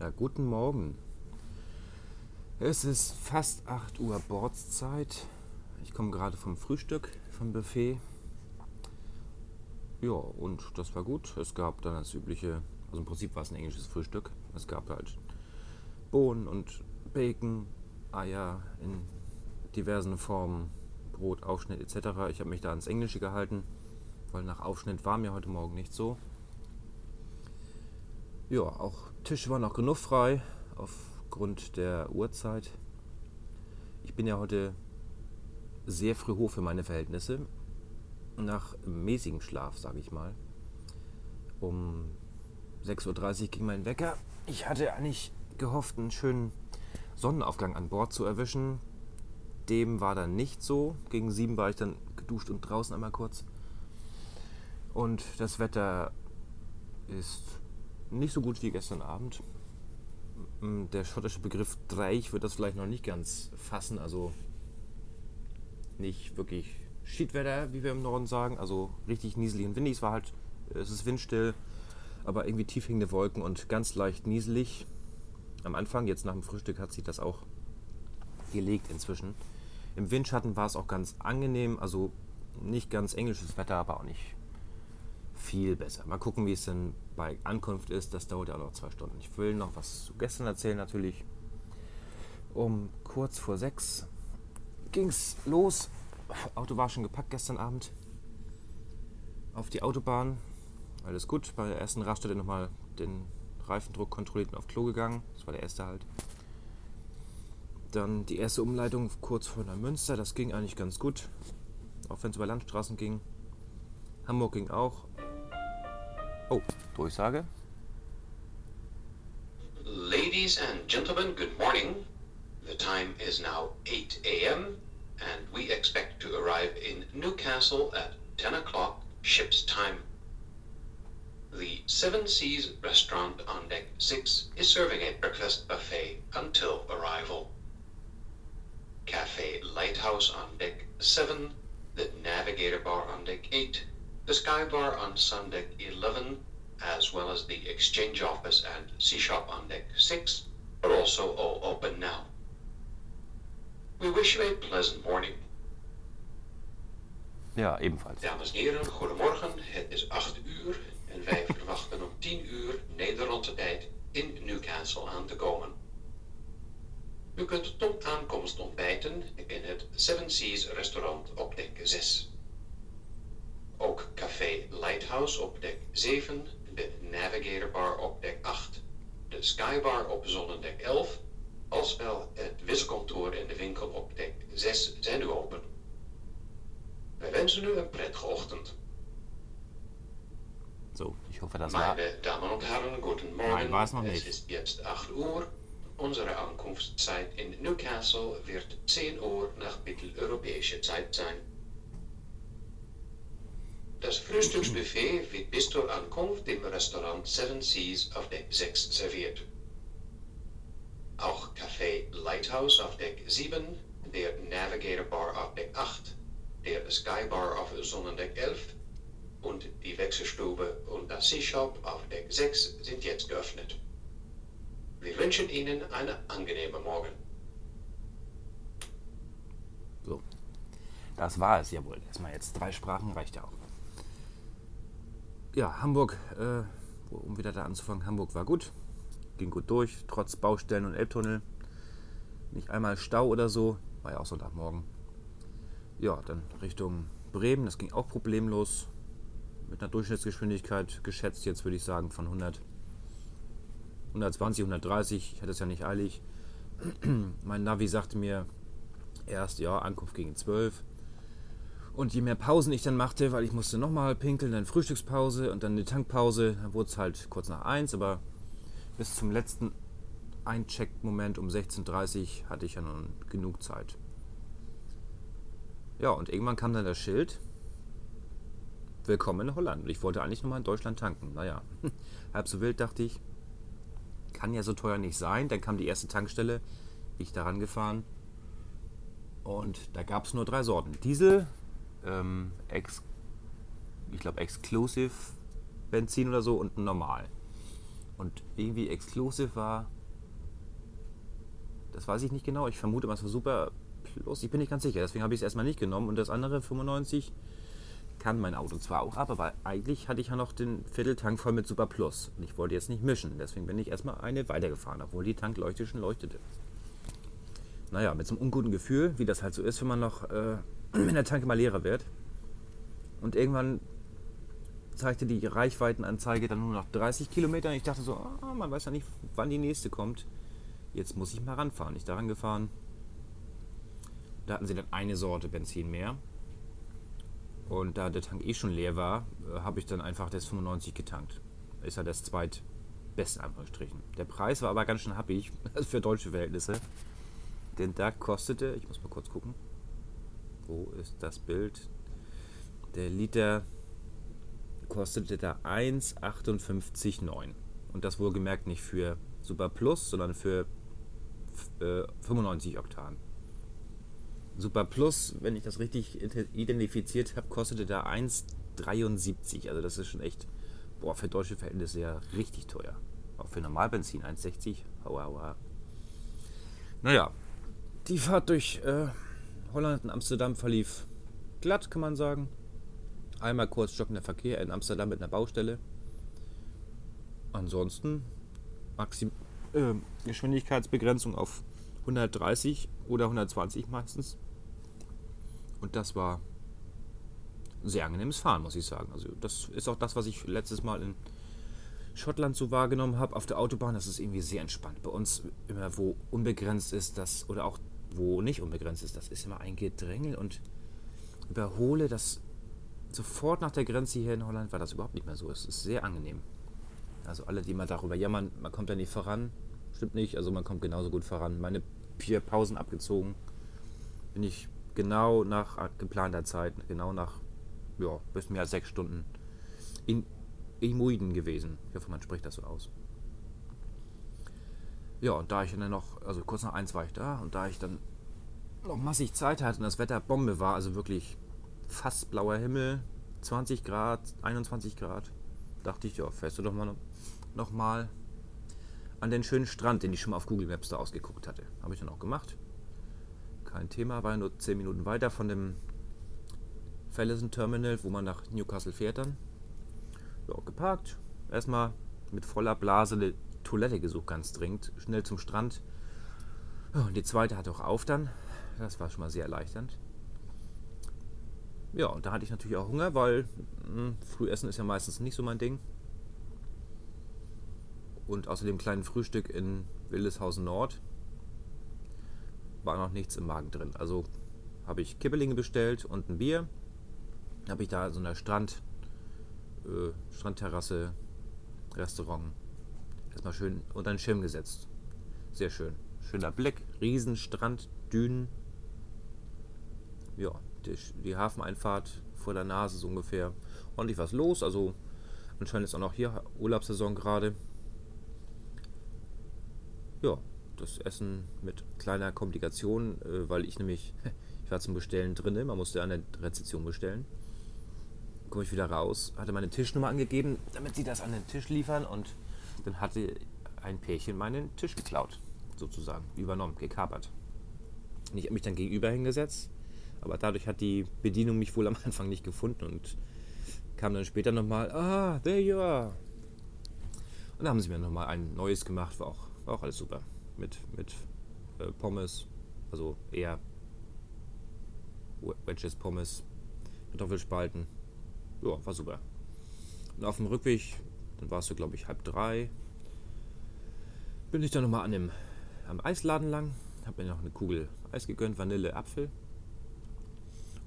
Ja, guten Morgen. Es ist fast 8 Uhr Bordszeit. Ich komme gerade vom Frühstück, vom Buffet. Ja, und das war gut. Es gab dann das übliche, also im Prinzip war es ein englisches Frühstück. Es gab halt Bohnen und Bacon, Eier in diversen Formen, Brot, Aufschnitt etc. Ich habe mich da ans Englische gehalten, weil nach Aufschnitt war mir heute Morgen nicht so. Ja, auch Tisch war noch genug frei aufgrund der Uhrzeit. Ich bin ja heute sehr früh hoch für meine Verhältnisse. Nach mäßigem Schlaf, sage ich mal. Um 6.30 Uhr ging mein Wecker. Ich hatte eigentlich gehofft, einen schönen Sonnenaufgang an Bord zu erwischen. Dem war dann nicht so. Gegen sieben war ich dann geduscht und draußen einmal kurz. Und das Wetter ist nicht so gut wie gestern Abend. Der schottische Begriff Dreich wird das vielleicht noch nicht ganz fassen. Also nicht wirklich Schiedwetter, wie wir im Norden sagen. Also richtig nieselig und windig. Es war halt, es ist windstill, aber irgendwie tief hängende Wolken und ganz leicht nieselig. Am Anfang, jetzt nach dem Frühstück, hat sich das auch gelegt inzwischen. Im Windschatten war es auch ganz angenehm, also nicht ganz englisches Wetter, aber auch nicht viel besser. Mal gucken, wie es denn bei Ankunft ist. Das dauert ja noch zwei Stunden. Ich will noch was zu gestern erzählen natürlich. Um kurz vor sechs ging es los. Auto war schon gepackt gestern Abend. Auf die Autobahn. Alles gut. Bei der ersten Raststätte nochmal den Reifendruck kontrolliert und auf Klo gegangen. Das war der erste halt. Dann die erste Umleitung kurz vor Neumünster. Das ging eigentlich ganz gut. Auch wenn es über Landstraßen ging. Hamburg ging auch. Oh, Durchsage. Ladies and gentlemen, good morning. The time is now 8 a.m. and we expect to arrive in Newcastle at 10 o'clock ship's time. The Seven Seas restaurant on deck 6 is serving a breakfast buffet until arrival. Cafe Lighthouse on deck 7, the Navigator Bar on deck 8, the Sky Bar on Sun deck 11, as well as the Exchange Office and Sea Shop on deck 6, are also all open now. We wish you a pleasant morning. Ja, ebenfalls. Dames en heren, goedemorgen. Het is 8 uur en wij verwachten om 10 uur Nederlandse tijd in Newcastle aan te komen. U kunt tot aankomst ontbijten in het Seven Seas restaurant op dek 6. Lighthouse op dek 7, de Navigator Bar op dek 8, de Sky Bar op zonnedek 11, als wel het wisselkantoor en de winkel op dek 6 zijn nu open. Wij wensen u een prettige ochtend. So, ich hoffe, das war. Meine Damen und Herren, guten Morgen. Nein, war es noch Es nicht. ist jetzt 8 Uhr. Unsere Ankunftszeit in Newcastle wird 10 Uhr nach mitteleuropäischer Zeit sein. Das Frühstücksbuffet wird bis zur Ankunft im Restaurant Seven Seas auf Deck 6 serviert. Auch Café Lighthouse auf Deck 7, der Navigator Bar auf Deck 8, der Sky Bar auf Sonnendeck 11 und die Wechselstube und das Sea Shop auf Deck 6 sind jetzt geöffnet. Wir wünschen Ihnen einen angenehmen Morgen. So. Das war es, jawohl. Erstmal jetzt drei Sprachen reicht ja auch. Ja, Hamburg, äh, um wieder da anzufangen, Hamburg war gut. Ging gut durch, trotz Baustellen und Elbtunnel. Nicht einmal Stau oder so. War ja auch Sonntagmorgen. Ja, dann Richtung Bremen, das ging auch problemlos. Mit einer Durchschnittsgeschwindigkeit geschätzt, jetzt würde ich sagen, von 100, 120, 130. Ich hatte es ja nicht eilig. mein Navi sagte mir erst, ja, Ankunft gegen 12. Und je mehr Pausen ich dann machte, weil ich musste nochmal pinkeln, dann Frühstückspause und dann eine Tankpause, dann wurde es halt kurz nach 1, aber bis zum letzten Eincheck-Moment um 16.30 Uhr hatte ich ja nun genug Zeit. Ja, und irgendwann kam dann das Schild, Willkommen in Holland. Und ich wollte eigentlich nochmal in Deutschland tanken. Naja, halb so wild dachte ich, kann ja so teuer nicht sein. Dann kam die erste Tankstelle, ich daran gefahren. Und da gab es nur drei Sorten. Diesel, ähm, ex, ich glaube Exclusive Benzin oder so und normal. Und irgendwie exklusiv war, das weiß ich nicht genau. Ich vermute mal, es war super plus. Ich bin nicht ganz sicher, deswegen habe ich es erstmal nicht genommen. Und das andere 95 kann mein Auto zwar auch ab, aber eigentlich hatte ich ja noch den Vierteltank voll mit Super Plus. Und ich wollte jetzt nicht mischen. Deswegen bin ich erstmal eine weitergefahren, obwohl die Tankleuchte schon leuchtete. Naja, mit so einem unguten Gefühl, wie das halt so ist, wenn man noch, äh, wenn der Tank immer leerer wird. Und irgendwann zeigte die Reichweitenanzeige dann nur noch 30 Kilometer. Ich dachte so, ah, man weiß ja nicht, wann die nächste kommt. Jetzt muss ich mal ranfahren. Ich daran gefahren. Da hatten sie dann eine Sorte Benzin mehr. Und da der Tank eh schon leer war, äh, habe ich dann einfach das 95 getankt. Ist ja das zweitbeste Anführungsstrichen. Der Preis war aber ganz schön happig für deutsche Verhältnisse. Denn da kostete, ich muss mal kurz gucken, wo ist das Bild? Der Liter kostete da 1,58,9. Und das wohlgemerkt nicht für Super Plus, sondern für äh, 95 Oktan. Super Plus, wenn ich das richtig identifiziert habe, kostete da 1,73. Also das ist schon echt, boah, für deutsche Verhältnisse ja richtig teuer. Auch für Normalbenzin 1,60. Aua, aua. Naja, die Fahrt durch äh, Holland und Amsterdam verlief glatt, kann man sagen. Einmal kurz stockender Verkehr in Amsterdam mit einer Baustelle. Ansonsten Maxim äh, Geschwindigkeitsbegrenzung auf 130 oder 120 meistens. Und das war ein sehr angenehmes Fahren, muss ich sagen. Also das ist auch das, was ich letztes Mal in Schottland so wahrgenommen habe auf der Autobahn. Das ist irgendwie sehr entspannt. Bei uns immer, wo unbegrenzt ist, das oder auch wo nicht unbegrenzt ist, das ist immer ein Gedrängel und überhole das sofort nach der Grenze hier in Holland war das überhaupt nicht mehr so. Es ist sehr angenehm. Also alle, die mal darüber jammern, man kommt da nicht voran, stimmt nicht. Also man kommt genauso gut voran. Meine vier Pausen abgezogen, bin ich genau nach geplanter Zeit, genau nach ja, bis mehr als sechs Stunden in Imuiden gewesen. Ich hoffe, man spricht das so aus. Ja, und da ich dann noch, also kurz nach eins war ich da und da ich dann noch massig Zeit hatte und das Wetter Bombe war, also wirklich fast blauer Himmel, 20 Grad, 21 Grad, dachte ich, ja, fährst du doch mal noch an den schönen Strand, den ich schon mal auf Google Maps da ausgeguckt hatte. Habe ich dann auch gemacht kein Thema, war nur 10 Minuten weiter von dem Fallison Terminal, wo man nach Newcastle fährt dann. Ja, geparkt, erstmal mit voller Blase Toilette gesucht, ganz dringend, schnell zum Strand. und die zweite hatte auch auf dann, das war schon mal sehr erleichternd. Ja, und da hatte ich natürlich auch Hunger, weil mh, hm, Frühessen ist ja meistens nicht so mein Ding. Und außerdem kleinen Frühstück in Wildeshausen Nord war noch nichts im Magen drin. Also habe ich Kibbelinge bestellt und ein Bier. Habe ich da so eine Strand, äh, Strandterrasse, Restaurant erstmal schön unter den Schirm gesetzt. Sehr schön. Schöner Blick, Riesenstrand, Dünen. Ja, die, die Hafeneinfahrt vor der Nase so ungefähr. Ordentlich was los. Also anscheinend ist auch noch hier Urlaubssaison gerade. Ja, das Essen mit kleiner Komplikation, äh, weil ich nämlich, ich war zum Bestellen drin, man musste an der Rezeption bestellen. Komme ich wieder raus, hatte meine Tischnummer angegeben, damit sie das an den Tisch liefern und dann hatte ein Pärchen meinen Tisch geklaut, sozusagen, übernommen, gekapert. Und ich habe mich dann gegenüber hingesetzt, aber dadurch hat die Bedienung mich wohl am Anfang nicht gefunden und kam dann später nochmal, ah, there you are. Und da haben sie mir nochmal ein neues gemacht, war auch, war auch alles super mit, mit äh, Pommes, also eher Wedges Pommes, Kartoffelspalten. Ja, war super. Und auf dem Rückweg, dann warst du glaube ich halb drei, bin ich dann nochmal an dem am Eisladen lang, habe mir noch eine Kugel Eis gegönnt, Vanille, Apfel.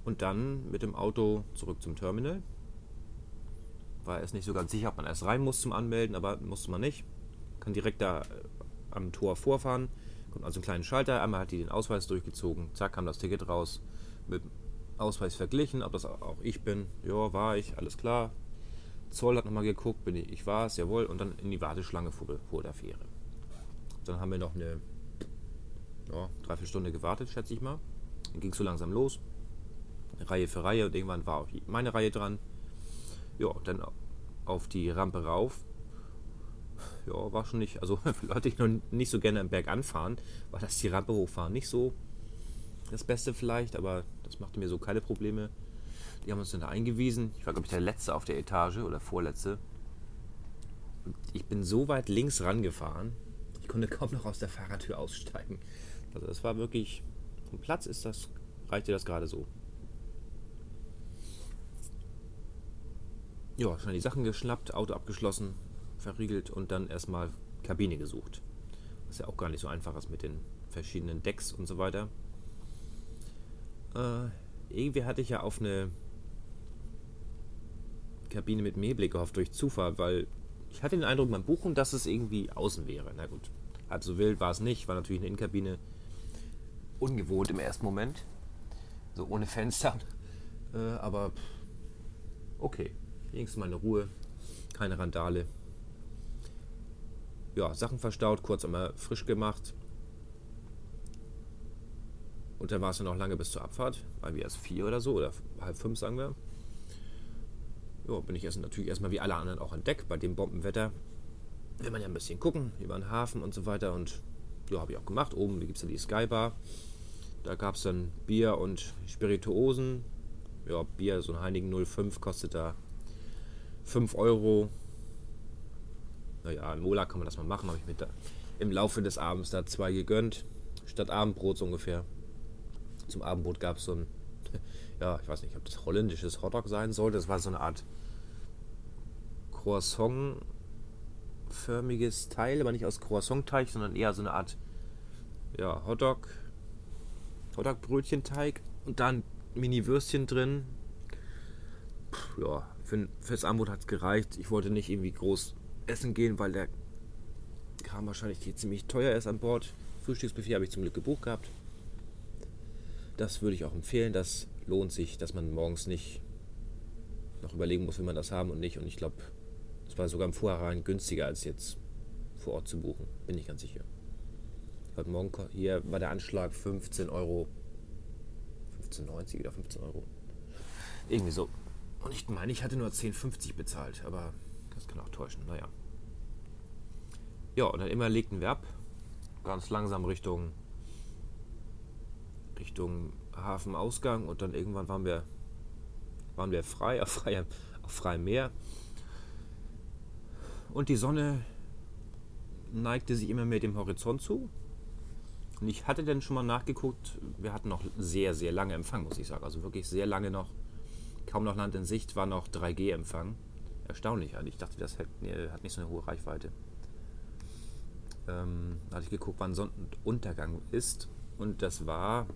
Und dann mit dem Auto zurück zum Terminal. War erst nicht so ganz sicher, ob man erst rein muss zum Anmelden, aber musste man nicht. Kann direkt da am Tor vorfahren. Kommt also ein kleiner Schalter, einmal hat die den Ausweis durchgezogen, zack, kam das Ticket raus, mit Ausweis verglichen, ob das auch ich bin. Ja, war ich, alles klar. Zoll hat nochmal geguckt, bin ich, ich war es, jawohl, und dann in die Warteschlange vor, vor der Fähre. Dann haben wir noch eine ja, dreiviertel gewartet, schätze ich mal. Dann ging es so langsam los. Reihe für Reihe und irgendwann war auch meine Reihe dran. Ja, dann auf die Rampe rauf ja, war schon nicht, also für Leute, die noch nicht so gerne am Berg anfahren, war das die Rampe hochfahren nicht so das Beste vielleicht, aber das machte mir so keine Probleme. Die haben uns dann da eingewiesen. Ich war, glaube ich, der Letzte auf der Etage oder Vorletzte. Und ich bin so weit links rangefahren, ich konnte kaum noch aus der Fahrradtür aussteigen. Also das war wirklich, vom Platz ist das, reichte das gerade so. Ja, schnell die Sachen geschnappt, Auto abgeschlossen, verriegelt und dann erstmal Kabine gesucht. Was ja auch gar nicht so einfach ist mit den verschiedenen Decks und so weiter. Äh, irgendwie hatte ich ja auf eine Kabine mit Mehrblick gehofft durch Zufall, weil ich hatte den Eindruck beim Buchen, dass es irgendwie außen wäre. Na gut, halb so wild war es nicht, war natürlich eine Innenkabine. Ungewohnt im ersten Moment. So ohne Fenster. Äh, aber okay, wenigstens mal eine Ruhe, keine Randale. Ja, Sachen verstaut, kurz einmal frisch gemacht. Und dann war es dann noch lange bis zur Abfahrt, weil wir erst vier oder so, oder halb fünf sagen wir. Ja, bin ich erst natürlich erstmal wie alle anderen auch an Deck bei dem Bombenwetter. Will man ja ein bisschen gucken über den Hafen und so weiter. Und ja, habe ich auch gemacht. Oben gibt es dann die Skybar. Da gab es dann Bier und Spirituosen. Ja, Bier, so ein Heinigen 05 kostet da 5 Euro. Naja, in Mola kann man das mal machen. Habe ich mir da im Laufe des Abends da zwei gegönnt. Statt Abendbrot so ungefähr zum Abendbrot gab es so ein, ja, ich weiß nicht, ob das holländisches Hotdog sein sollte. Das war so eine Art Croissant-förmiges Teil, aber nicht aus Croissant-Teig, sondern eher so eine Art ja, Hotdog, Hotdog-Brötchenteig und dann Mini-Würstchen drin. Puh, ja, für, fürs Abendbrot hat es gereicht. Ich wollte nicht irgendwie groß essen gehen, weil der Kram wahrscheinlich ziemlich teuer ist an Bord. Frühstücksbuffet habe ich zum Glück gebucht gehabt. Das würde ich auch empfehlen. Das lohnt sich, dass man morgens nicht noch überlegen muss, will man das haben und nicht. Und ich glaube, das war sogar im Vorhinein günstiger als jetzt vor Ort zu buchen. Bin ich ganz sicher. Heute Morgen hier war der Anschlag 15 Euro. 15,90 oder 15 Euro. Irgendwie so. Und ich meine, ich hatte nur 10,50 bezahlt, aber das kann auch täuschen. Naja. Ja, und dann immer legten wir ab. Ganz langsam Richtung Richtung Hafenausgang und dann irgendwann waren wir, waren wir frei, auf freiem, auf freiem Meer. Und die Sonne neigte sich immer mehr dem Horizont zu. Und ich hatte dann schon mal nachgeguckt, wir hatten noch sehr, sehr lange Empfang, muss ich sagen. Also wirklich sehr lange noch, kaum noch Land in Sicht, war noch 3G-Empfang. Erstaunlich eigentlich. Ich dachte, das hat, hat nicht so eine hohe Reichweite. Ähm, da hatte ich geguckt, wann Sonnenuntergang ist. Und das war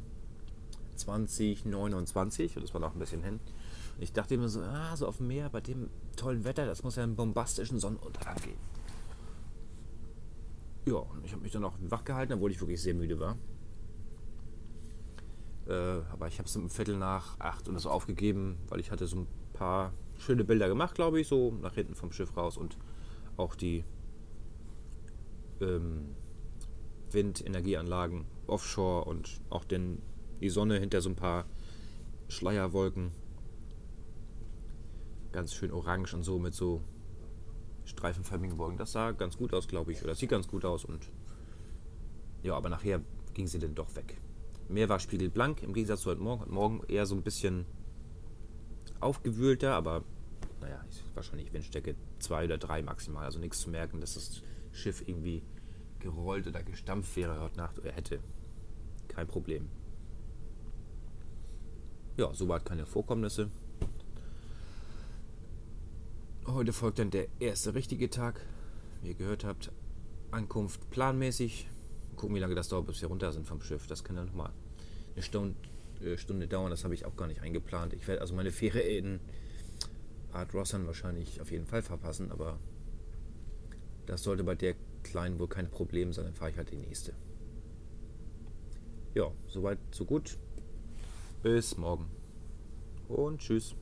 2029, und das war noch ein bisschen hin. Ich dachte mir so, ah, so auf dem Meer bei dem tollen Wetter, das muss ja einen bombastischen Sonnenuntergang geben. Ja, und ich habe mich dann auch wach gehalten, obwohl ich wirklich sehr müde war. Äh, aber ich habe es um Viertel nach acht und so aufgegeben, weil ich hatte so ein paar schöne Bilder gemacht, glaube ich, so nach hinten vom Schiff raus und auch die ähm, Windenergieanlagen offshore und auch den die Sonne hinter so ein paar Schleierwolken. Ganz schön orange und so mit so streifenförmigen Wolken. Das sah ganz gut aus, glaube ich. Oder sieht ganz gut aus. Und ja, aber nachher ging sie dann doch weg. Meer war spiegelblank im Gegensatz zu heute Morgen. Heute Morgen eher so ein bisschen aufgewühlter, aber naja, wahrscheinlich Windstärke 2 oder 3 maximal. Also nichts zu merken, dass das Schiff irgendwie gerollt oder gestampft wäre heute Nacht oder hätte. Kein Problem. Ja, soweit keine Vorkommnisse. Heute folgt dann der erste richtige Tag. Wie ihr gehört habt, Ankunft planmäßig. Gucken, wie lange das dauert, bis wir runter sind vom Schiff. Das kann dann nochmal eine Stunde, äh, Stunde dauern. Das habe ich auch gar nicht eingeplant. Ich werde also meine Fähre in Art Rossan wahrscheinlich auf jeden Fall verpassen, aber das sollte bei der kleinen wohl kein Problem sein. Dann fahre ich halt die nächste. Ja, soweit, so gut. Bis morgen. Und tschüss.